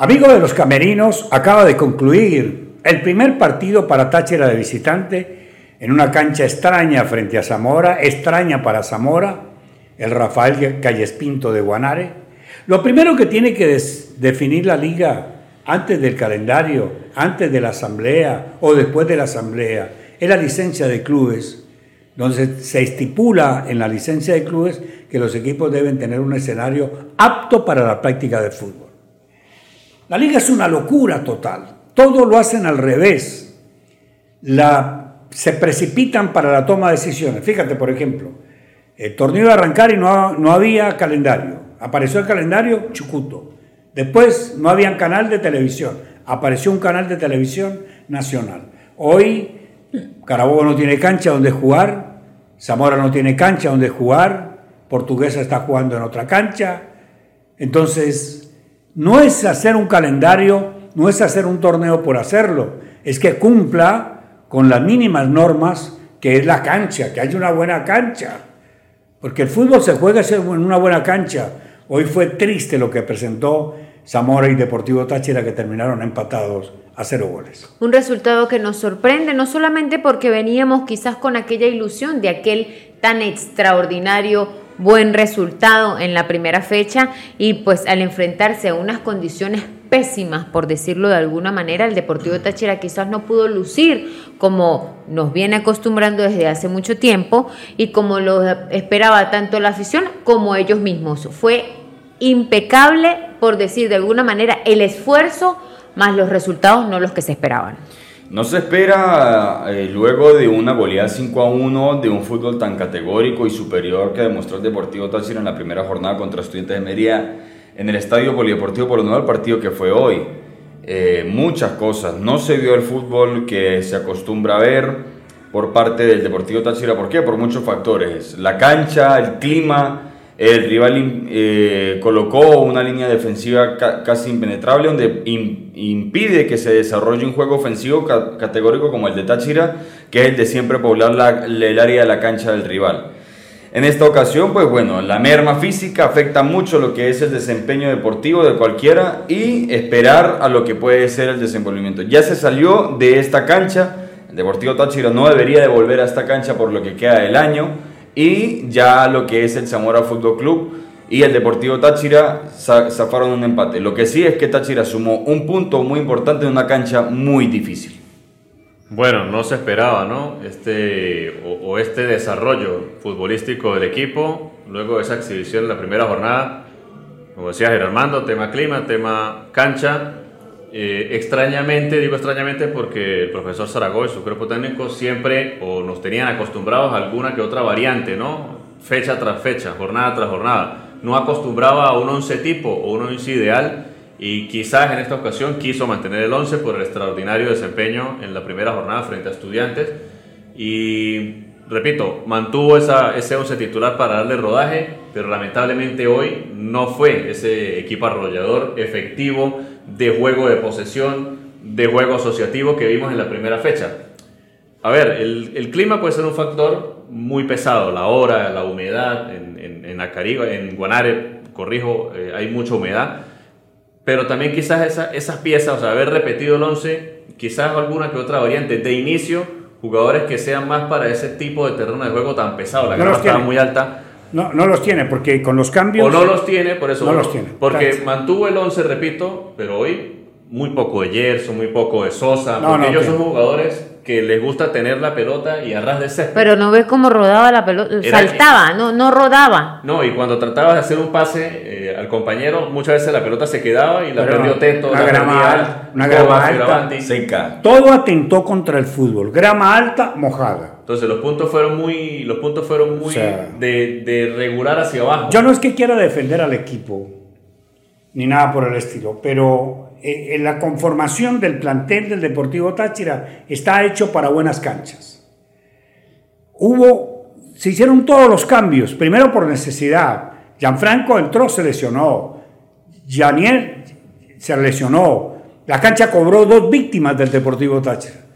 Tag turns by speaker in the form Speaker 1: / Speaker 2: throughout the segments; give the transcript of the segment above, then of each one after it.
Speaker 1: Amigo de los camerinos, acaba de concluir el primer partido para Táchira de visitante en una cancha extraña frente a Zamora, extraña para Zamora, el Rafael Callespinto de Guanare. Lo primero que tiene que definir la liga antes del calendario, antes de la asamblea o después de la asamblea, es la licencia de clubes, donde se estipula en la licencia de clubes que los equipos deben tener un escenario apto para la práctica del fútbol. La liga es una locura total. Todo lo hacen al revés. Se precipitan para la toma de decisiones. Fíjate, por ejemplo, el torneo iba arrancar y no, no había calendario. Apareció el calendario Chucuto. Después no había canal de televisión. Apareció un canal de televisión nacional. Hoy Carabobo no tiene cancha donde jugar. Zamora no tiene cancha donde jugar. Portuguesa está jugando en otra cancha. Entonces, no es hacer un calendario, no es hacer un torneo por hacerlo, es que cumpla con las mínimas normas que es la cancha, que haya una buena cancha. Porque el fútbol se juega en una buena cancha. Hoy fue triste lo que presentó Zamora y Deportivo Táchira que terminaron empatados a cero goles.
Speaker 2: Un resultado que nos sorprende, no solamente porque veníamos quizás con aquella ilusión de aquel tan extraordinario buen resultado en la primera fecha y pues al enfrentarse a unas condiciones pésimas, por decirlo de alguna manera, el Deportivo Táchira quizás no pudo lucir como nos viene acostumbrando desde hace mucho tiempo y como lo esperaba tanto la afición como ellos mismos. Fue impecable, por decir de alguna manera, el esfuerzo más los resultados no los que se esperaban.
Speaker 3: No se espera eh, luego de una goleada 5 a 1 de un fútbol tan categórico y superior que demostró el Deportivo Táchira en la primera jornada contra Estudiantes de Mérida en el Estadio Polideportivo por el partido que fue hoy. Eh, muchas cosas. No se vio el fútbol que se acostumbra a ver por parte del Deportivo Táchira. ¿Por qué? Por muchos factores. La cancha, el clima, el rival eh, colocó una línea defensiva casi impenetrable donde impide que se desarrolle un juego ofensivo categórico como el de Táchira, que es el de siempre poblar el área de la cancha del rival. En esta ocasión, pues bueno, la merma física afecta mucho lo que es el desempeño deportivo de cualquiera y esperar a lo que puede ser el desenvolvimiento. Ya se salió de esta cancha, el Deportivo Táchira no debería de volver a esta cancha por lo que queda del año y ya lo que es el Zamora Fútbol Club y el Deportivo Táchira zafaron un empate. Lo que sí es que Táchira sumó un punto muy importante en una cancha muy difícil.
Speaker 4: Bueno, no se esperaba, ¿no? Este, o, este desarrollo futbolístico del equipo, luego de esa exhibición en la primera jornada, como decía Gerardo tema clima, tema cancha, eh, extrañamente, digo extrañamente porque el profesor Zaragoza y su cuerpo técnico siempre o nos tenían acostumbrados a alguna que otra variante, ¿no? Fecha tras fecha, jornada tras jornada. No acostumbraba a un 11 tipo o un 11 ideal y quizás en esta ocasión quiso mantener el 11 por el extraordinario desempeño en la primera jornada frente a estudiantes y repito, mantuvo esa, ese 11 titular para darle rodaje, pero lamentablemente hoy no fue ese equipo arrollador efectivo de juego de posesión, de juego asociativo que vimos en la primera fecha. A ver, el, el clima puede ser un factor muy pesado, la hora, la humedad, en, en, en Acariba, en Guanare, corrijo, eh, hay mucha humedad, pero también quizás esa, esas piezas, o sea, haber repetido el 11, quizás alguna que otra variante de inicio, jugadores que sean más para ese tipo de terreno de juego tan pesado, la no estaba muy alta,
Speaker 1: no, no los tiene, porque con los cambios.
Speaker 4: O no los tiene, por eso.
Speaker 1: No los tiene.
Speaker 4: Porque mantuvo el 11, repito, pero hoy muy poco de Gerson, muy poco de Sosa, porque ellos son jugadores que les gusta tener la pelota y arras de césped.
Speaker 2: Pero no ves cómo rodaba la pelota, saltaba, no, no rodaba.
Speaker 4: No, y cuando tratabas de hacer un pase eh, al compañero, muchas veces la pelota se quedaba y la perdió Teto,
Speaker 1: una grama, alta, una grama alta, seca. Todo atentó contra el fútbol, grama alta, mojada.
Speaker 4: Entonces los puntos fueron muy, los puntos fueron muy de, de regular hacia abajo.
Speaker 1: Yo no es que quiera defender al equipo, ni nada por el estilo, pero eh, en la conformación del plantel del Deportivo Táchira está hecho para buenas canchas. Hubo, se hicieron todos los cambios, primero por necesidad. Gianfranco entró, se lesionó. Janiel se lesionó. La cancha cobró dos víctimas del Deportivo Táchira.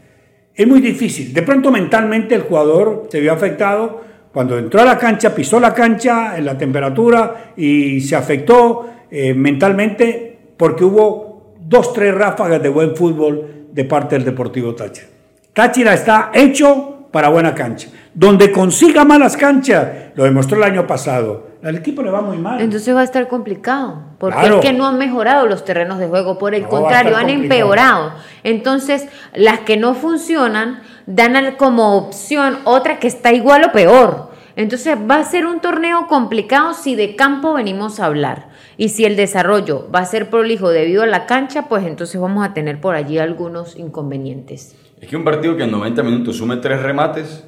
Speaker 1: Es muy difícil. De pronto mentalmente el jugador se vio afectado cuando entró a la cancha, pisó la cancha en la temperatura y se afectó eh, mentalmente porque hubo dos, tres ráfagas de buen fútbol de parte del Deportivo Táchira. Táchira está hecho para buena cancha. Donde consiga malas canchas, lo demostró el año pasado. Al equipo le va muy mal.
Speaker 2: Entonces va a estar complicado, porque
Speaker 1: Claro.
Speaker 2: es que no han mejorado los terrenos de juego, por el
Speaker 1: No,
Speaker 2: contrario, han
Speaker 1: complicado.
Speaker 2: empeorado. Entonces, las que no funcionan dan como opción otra que está igual o peor. Entonces, va a ser un torneo complicado si de campo venimos a hablar. Y si el desarrollo va a ser prolijo debido a la cancha, pues entonces vamos a tener por allí algunos inconvenientes.
Speaker 3: Es que un partido que en 90 minutos sume tres remates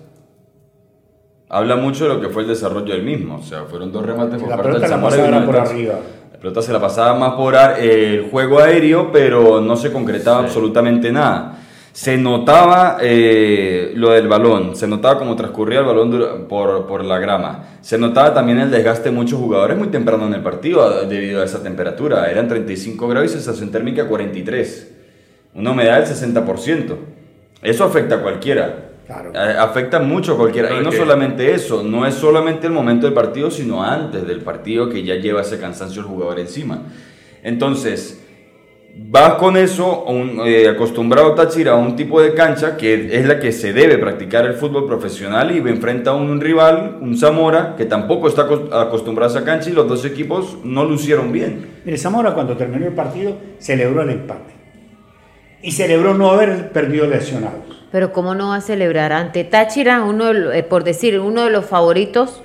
Speaker 3: habla mucho de lo que fue el desarrollo del mismo. O sea, fueron dos remates por
Speaker 1: la
Speaker 3: parte del
Speaker 1: pelota la
Speaker 3: Zamora uno
Speaker 1: por arriba.
Speaker 3: La pelota se la pasaba más por ar- el juego aéreo, pero no se concretaba absolutamente nada. Se notaba eh, lo del balón, se notaba cómo transcurría el balón por, por la grama. Se notaba también el desgaste de muchos jugadores muy temprano en el partido a- debido a esa temperatura. Eran 35 grados y sensación térmica 43. Una humedad del 60%. Eso afecta a cualquiera.
Speaker 1: Claro.
Speaker 3: Eh, Afecta mucho a cualquiera. Y no
Speaker 4: que-
Speaker 3: solamente eso, no es solamente el momento del partido, sino antes del partido que ya lleva ese cansancio el jugador encima. Entonces, vas con eso, un, eh, acostumbrado Táchira a un tipo de cancha que es la que se debe practicar el fútbol profesional y enfrenta a un rival, un Zamora, que tampoco está acos- acostumbrado a esa cancha y los dos equipos no lucieron bien.
Speaker 1: Mire, Zamora cuando terminó el partido celebró el empate. Y celebró no haber perdido lesionados.
Speaker 2: Pero cómo no va a celebrar ante Táchira, uno de lo- eh, por decir uno de los favoritos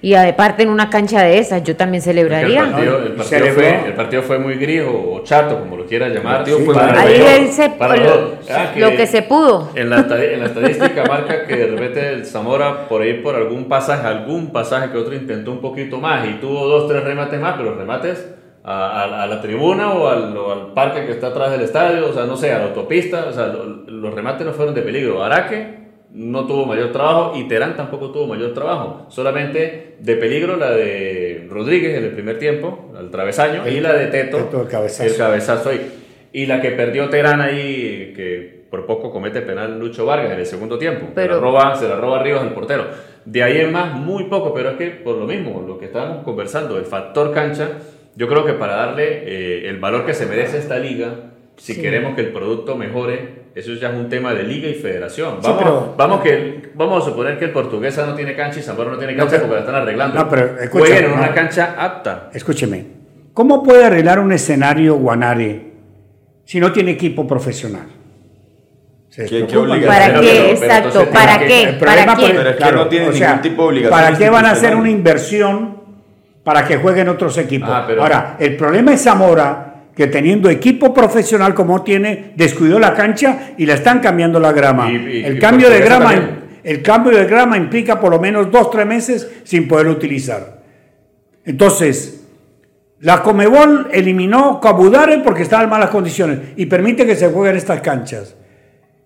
Speaker 2: y aparte en una cancha de esas, yo también
Speaker 4: que El
Speaker 2: celebraría.
Speaker 4: partido, el, partido fue, el partido fue muy gris o, o chato, como lo quieras llamar. Sí,
Speaker 3: fue
Speaker 4: para los
Speaker 2: Ahí él se-
Speaker 4: para los dos. Ah,
Speaker 2: lo que se pudo.
Speaker 4: En la, en la estadística marca que de repente el Zamora por ahí por algún pasaje, algún pasaje que otro intentó un poquito más y tuvo dos, tres remates más, pero remates a, a- a la tribuna o al, o al parque que está atrás del estadio, o sea, no sé, a la autopista, o sea, lo- los remates no fueron de peligro. Araque no tuvo mayor trabajo y Terán tampoco tuvo mayor trabajo. Solamente de peligro la de Rodríguez en el primer tiempo, al travesaño, y la de Teto,
Speaker 1: Teto, el cabezazo.
Speaker 4: el cabezazo ahí. Y la que perdió Terán ahí, que por poco comete penal Lucho Vargas en el segundo tiempo.
Speaker 2: Pero-
Speaker 4: se, la roba, se la roba Rivas al portero. De ahí en más, muy poco, pero es que por lo mismo, lo que estábamos conversando, el factor cancha, yo creo que para darle eh, el valor que se merece esta liga, si
Speaker 2: Sí.
Speaker 4: queremos que el producto mejore, eso ya es un tema de liga y federación.
Speaker 1: Sí,
Speaker 4: Vamos,
Speaker 1: pero-
Speaker 4: vamos, que, vamos a suponer que el portuguesa no tiene cancha y Zamora no tiene cancha porque la están arreglando.
Speaker 1: no, pero
Speaker 4: Jueguen en
Speaker 1: no.
Speaker 4: una cancha apta.
Speaker 1: Escúcheme, ¿cómo puede arreglar un escenario Guanare si no tiene equipo profesional? ¿Se
Speaker 3: ¿Qué- qué?
Speaker 2: ¿Para qué?
Speaker 4: pero
Speaker 2: Exacto, ¿para qué? ¿Para
Speaker 1: problema
Speaker 2: quién?
Speaker 1: por-
Speaker 3: Pero es que no tiene
Speaker 1: o sea,
Speaker 3: ningún tipo de obligación
Speaker 1: ¿Para qué van a hacer una inversión para que jueguen otros equipos?
Speaker 4: Ah, pero-
Speaker 1: Ahora, el problema es Zamora, que teniendo equipo profesional como tiene, descuidó la cancha y le están cambiando la grama.
Speaker 4: Y- y-
Speaker 1: el cambio de grama, el cambio de grama implica por lo menos dos, tres meses sin poderlo utilizar. Entonces, la Comebol eliminó Cabudare porque estaba en malas condiciones y permite que se jueguen estas canchas.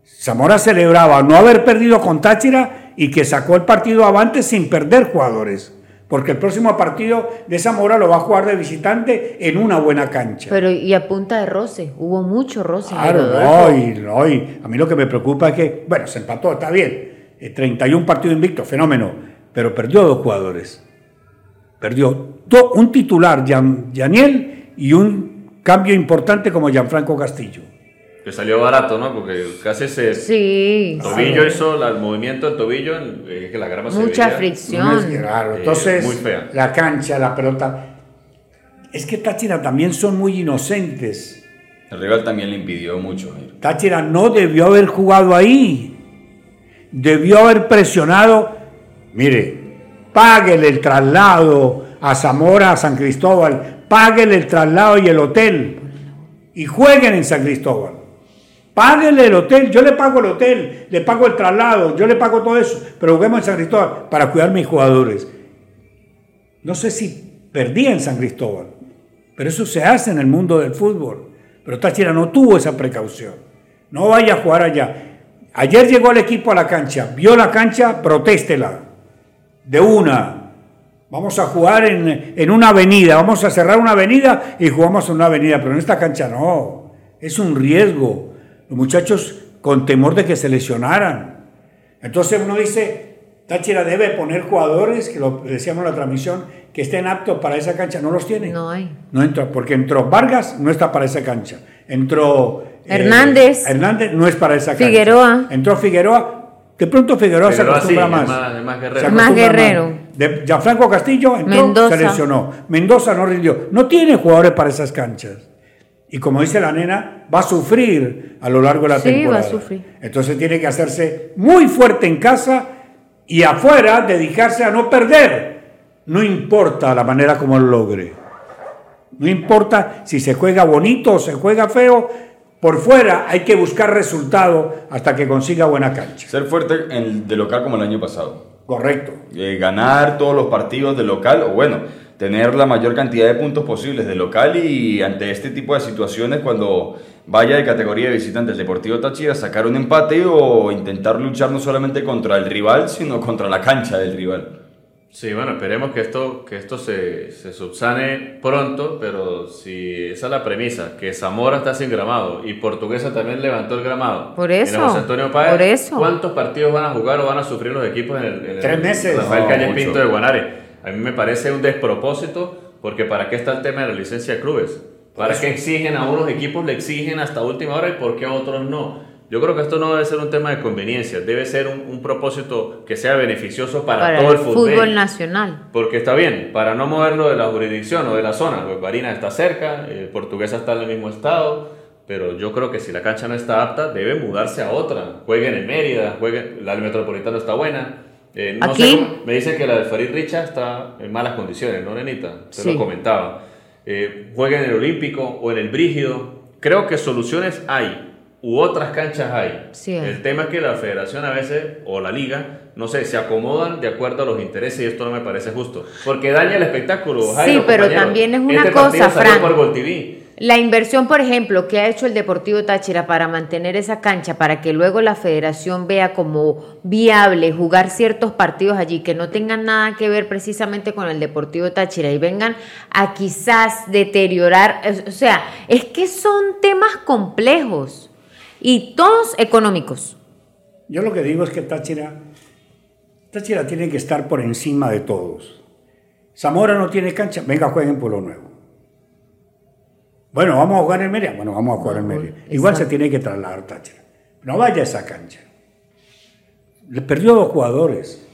Speaker 1: Zamora celebraba no haber perdido con Táchira y que sacó el partido avante sin perder jugadores. Porque el próximo partido de Zamora lo va a jugar de visitante en una buena cancha.
Speaker 2: Pero y a punta de roce, hubo mucho roce. en
Speaker 1: Claro, no, y, no, y a mí lo que me preocupa es que, bueno, se empató, está bien. Eh, 31 partidos invictos, fenómeno. Pero perdió dos jugadores. Perdió do- un titular, Yaniel, y un cambio importante como Gianfranco Castillo.
Speaker 4: Que salió barato, ¿no? Porque casi se...
Speaker 2: Sí,
Speaker 4: tobillo hizo la- el movimiento del tobillo, eh, que la grama se
Speaker 2: mucha
Speaker 4: veía.
Speaker 2: fricción.
Speaker 1: No es claro.
Speaker 4: Eh,
Speaker 1: Entonces,
Speaker 4: muy fea.
Speaker 1: la cancha, la pelota. Es que Táchira también son muy inocentes.
Speaker 3: El rival también le impidió mucho.
Speaker 1: Táchira no debió haber jugado ahí. Debió haber presionado. Mire, páguele el traslado a Zamora, a San Cristóbal. Páguele el traslado y el hotel. Y jueguen en San Cristóbal. Páguele el hotel. Yo le pago el hotel, le pago el traslado, yo le pago todo eso. Pero juguemos en San Cristóbal para cuidar mis jugadores. No sé si perdía en San Cristóbal, pero eso se hace en el mundo del fútbol. Pero Táchira no tuvo esa precaución. No vaya a jugar allá. Ayer llegó el equipo a la cancha, vio la cancha, protéstela. De una. Vamos a jugar en, en una avenida, vamos a cerrar una avenida y jugamos en una avenida, pero en esta cancha no. Es un riesgo. Los muchachos con temor de que se lesionaran. Entonces uno dice, Táchira debe poner jugadores, que lo decíamos en la transmisión, que estén aptos para esa cancha. No los tiene.
Speaker 2: No hay.
Speaker 1: No entró, porque entró Vargas, no está para esa cancha. Entró eh,
Speaker 2: Hernández.
Speaker 1: Hernández no es para esa cancha.
Speaker 2: Figueroa.
Speaker 1: Entró Figueroa. De pronto Figueroa, se
Speaker 4: Figueroa
Speaker 1: acostumbra más.
Speaker 4: más- más guerrero.
Speaker 1: Se
Speaker 2: más guerrero.
Speaker 1: De Gianfranco Castillo entró,
Speaker 2: Mendoza.
Speaker 1: se lesionó. Mendoza no rindió. No tiene jugadores para esas canchas. Y como dice la nena, va a sufrir a lo largo de la
Speaker 2: Sí, va a
Speaker 1: temporada.
Speaker 2: sufrir.
Speaker 1: Entonces tiene que hacerse muy fuerte en casa y afuera dedicarse a no perder. No importa la manera como lo logre. No importa si se juega bonito o se juega feo. Por fuera hay que buscar resultado hasta que consiga buena cancha.
Speaker 3: Ser fuerte en- de local como el año pasado.
Speaker 1: Correcto.
Speaker 3: Eh, ganar todos los partidos de local, o bueno, tener la mayor cantidad de puntos posibles de local y ante este tipo de situaciones, cuando vaya de categoría de visitante el Deportivo Táchira, sacar un empate o intentar luchar no solamente contra el rival, sino contra la cancha del rival.
Speaker 4: Sí, bueno, esperemos que esto, que esto se, se subsane pronto, pero si esa es la premisa, que Zamora está sin gramado y Portuguesa también levantó el gramado.
Speaker 2: Por eso,
Speaker 4: José Antonio Páez,
Speaker 2: por eso.
Speaker 4: ¿Cuántos partidos van a jugar o van a sufrir los equipos en el, en el
Speaker 1: Tres meses.
Speaker 4: Rafael
Speaker 3: No,
Speaker 4: Calle
Speaker 3: mucho.
Speaker 4: Pinto de Guanare? A mí me parece un despropósito, porque ¿para qué está el tema de la licencia de clubes? ¿Para qué exigen a unos equipos, le exigen hasta última hora y por qué a otros no? Yo creo que esto no debe ser un tema de conveniencia, debe ser un, un propósito que sea beneficioso para,
Speaker 2: Para
Speaker 4: todo
Speaker 2: el
Speaker 4: el fútbol.
Speaker 2: fútbol nacional.
Speaker 4: Porque está bien, para no moverlo de la jurisdicción o de la zona, pues Barinas está cerca, eh, Portuguesa está en el mismo estado, pero yo creo que si la cancha no está apta, debe mudarse a otra. Jueguen en Mérida, jueguen, la del Metropolitano está buena. Eh, no
Speaker 2: Aquí.
Speaker 4: sé cómo- me dicen que la del Farid Richa está en malas condiciones, ¿no, nenita? Se
Speaker 2: Sí.
Speaker 4: lo comentaba. Eh, jueguen en el Olímpico o en el Brígido. Creo que soluciones hay, u otras canchas hay.
Speaker 2: Sí.
Speaker 4: El tema es que la federación a veces, o la liga, no sé, se acomodan de acuerdo a los intereses y esto no me parece justo. Porque daña el espectáculo. Jairo,
Speaker 2: pero
Speaker 4: compañero.
Speaker 2: también es una
Speaker 4: Este
Speaker 2: cosa,
Speaker 4: salió
Speaker 2: Fran.
Speaker 4: por Gol TV.
Speaker 2: La inversión, por ejemplo, que ha hecho el Deportivo Táchira para mantener esa cancha, para que luego la federación vea como viable jugar ciertos partidos allí que no tengan nada que ver precisamente con el Deportivo Táchira y vengan a quizás deteriorar, o sea, es que son temas complejos y todos económicos.
Speaker 1: Yo lo que digo es que Táchira, Táchira tiene que estar por encima de todos. Zamora no tiene cancha, venga, jueguen por lo nuevo. Bueno, vamos a jugar en Mérida. Bueno, vamos a jugar en Mérida. Igual se tiene que trasladar Táchira. No vaya a esa cancha. Le perdió dos jugadores.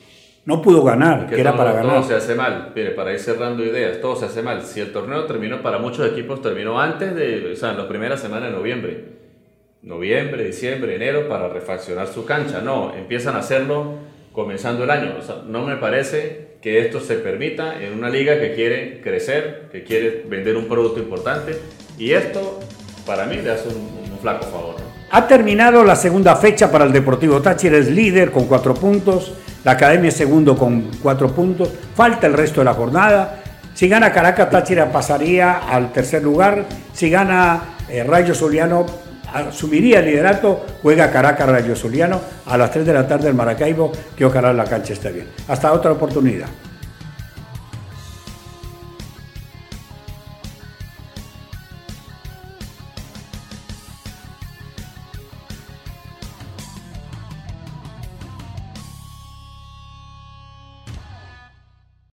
Speaker 1: No pudo ganar, que, era
Speaker 4: todo,
Speaker 1: para
Speaker 4: todo
Speaker 1: ganar.
Speaker 4: se hace mal. Mire, para ir cerrando ideas, todo se hace mal. Si el torneo terminó para muchos equipos, terminó antes de, o sea, en la primera semana de noviembre. Noviembre, diciembre, enero, para refaccionar su cancha. No, empiezan a hacerlo comenzando el año. No me parece que esto se permita en una liga que quiere crecer, que quiere vender un producto importante. Y esto, para mí, le hace un, flaco favor.
Speaker 1: Ha terminado la segunda fecha para el Deportivo Táchira, es líder con cuatro puntos, la Academia es segundo con cuatro puntos, falta el resto de la jornada. Si gana Caracas, Táchira pasaría al tercer lugar, si gana eh, Rayo Zuliano, asumiría el liderato, juega Caracas Rayo Zuliano a las 3 de la tarde en Maracaibo, que ojalá la cancha esté bien. Hasta otra oportunidad.